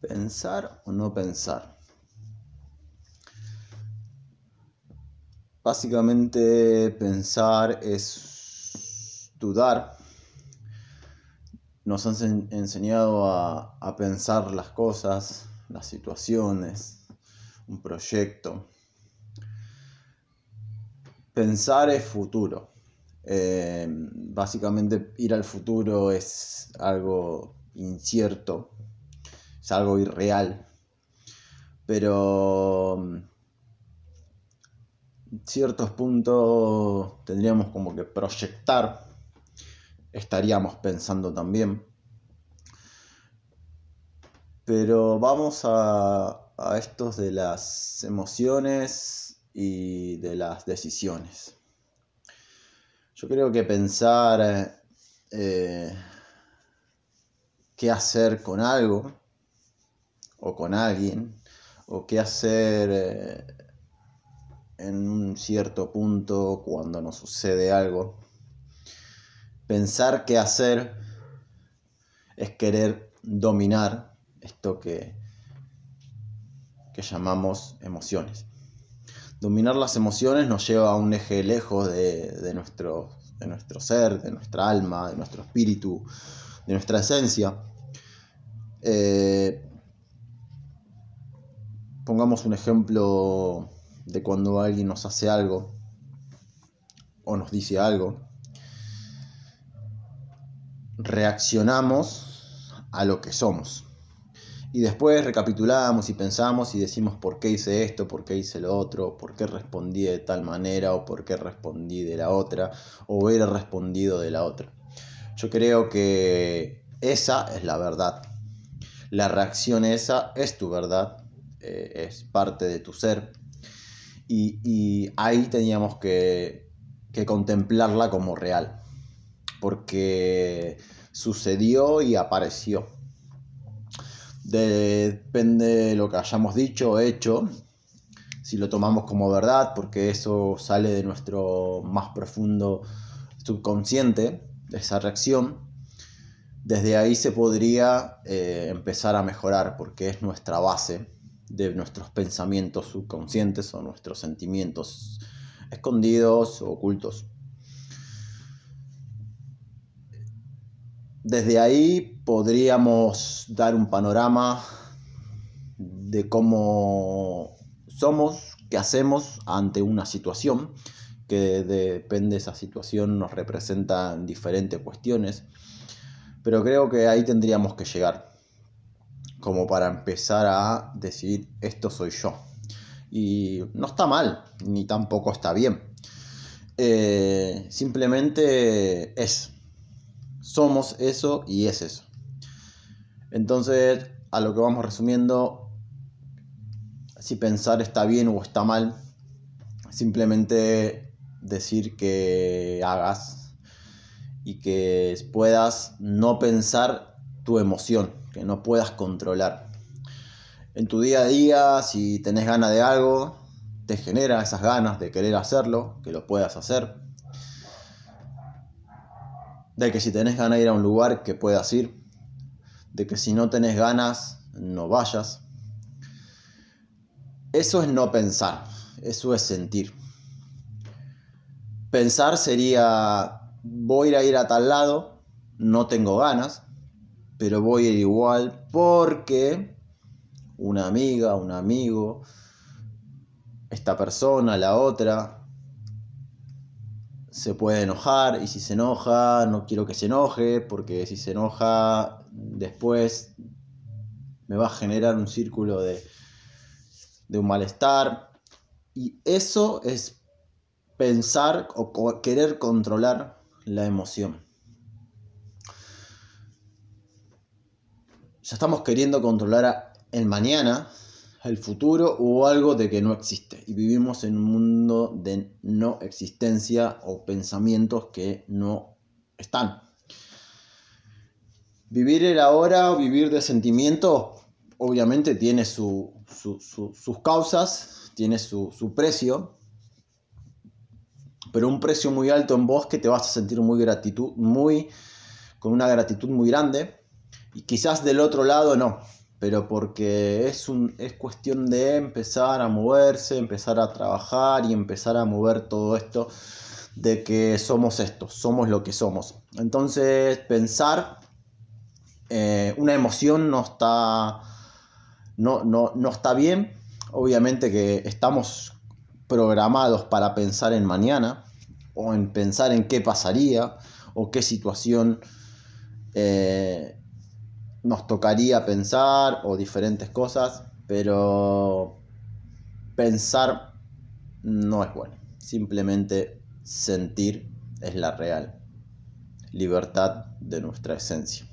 Pensar o no pensar. Básicamente pensar es dudar. Nos han enseñado a, a pensar las cosas, las situaciones, un proyecto. Pensar es futuro. Eh, básicamente ir al futuro es algo incierto, es algo irreal. Pero en ciertos puntos tendríamos como que proyectar, estaríamos pensando también. Pero vamos a, a estos de las emociones y de las decisiones. Yo creo que pensar eh, qué hacer con algo o con alguien o qué hacer eh, en un cierto punto cuando nos sucede algo. Pensar qué hacer es querer dominar esto que, que llamamos emociones. Dominar las emociones nos lleva a un eje lejos de, de, nuestro, de nuestro ser, de nuestra alma, de nuestro espíritu, de nuestra esencia. Eh, pongamos un ejemplo de cuando alguien nos hace algo o nos dice algo. Reaccionamos a lo que somos. Y después recapitulamos y pensamos y decimos por qué hice esto, por qué hice lo otro, por qué respondí de tal manera o por qué respondí de la otra o hubiera respondido de la otra. Yo creo que esa es la verdad. La reacción esa es tu verdad, eh, es parte de tu ser. Y, y ahí teníamos que, que contemplarla como real. Porque sucedió y apareció depende de lo que hayamos dicho o hecho, si lo tomamos como verdad, porque eso sale de nuestro más profundo subconsciente, esa reacción, desde ahí se podría eh, empezar a mejorar, porque es nuestra base de nuestros pensamientos subconscientes o nuestros sentimientos escondidos o ocultos. Desde ahí podríamos dar un panorama de cómo somos, qué hacemos ante una situación, que depende de esa situación nos representa en diferentes cuestiones, pero creo que ahí tendríamos que llegar, como para empezar a decir esto soy yo. Y no está mal, ni tampoco está bien. Eh, simplemente es somos eso y es eso. Entonces, a lo que vamos resumiendo, si pensar está bien o está mal, simplemente decir que hagas y que puedas no pensar tu emoción, que no puedas controlar. En tu día a día, si tenés ganas de algo, te genera esas ganas de querer hacerlo, que lo puedas hacer de que si tenés ganas de ir a un lugar que puedas ir, de que si no tenés ganas no vayas. Eso es no pensar, eso es sentir. Pensar sería voy a ir a tal lado, no tengo ganas, pero voy a ir igual porque una amiga, un amigo, esta persona, la otra, se puede enojar y si se enoja no quiero que se enoje porque si se enoja después me va a generar un círculo de, de un malestar y eso es pensar o querer controlar la emoción. Ya estamos queriendo controlar el mañana el futuro o algo de que no existe. Y vivimos en un mundo de no existencia o pensamientos que no están. Vivir el ahora o vivir de sentimientos obviamente tiene su, su, su, sus causas, tiene su, precio, pero un precio muy alto en vos que te vas a sentir muy gratitud, muy con una gratitud muy grande y quizás del otro lado no pero porque es, un, es cuestión de empezar a moverse, empezar a trabajar y empezar a mover todo esto de que somos esto, somos lo que somos. Entonces pensar, eh, una emoción no está, no, no, no está bien, obviamente que estamos programados para pensar en mañana o en pensar en qué pasaría o qué situación eh, nos tocaría pensar o diferentes cosas, pero pensar no es bueno. Simplemente sentir es la real libertad de nuestra esencia.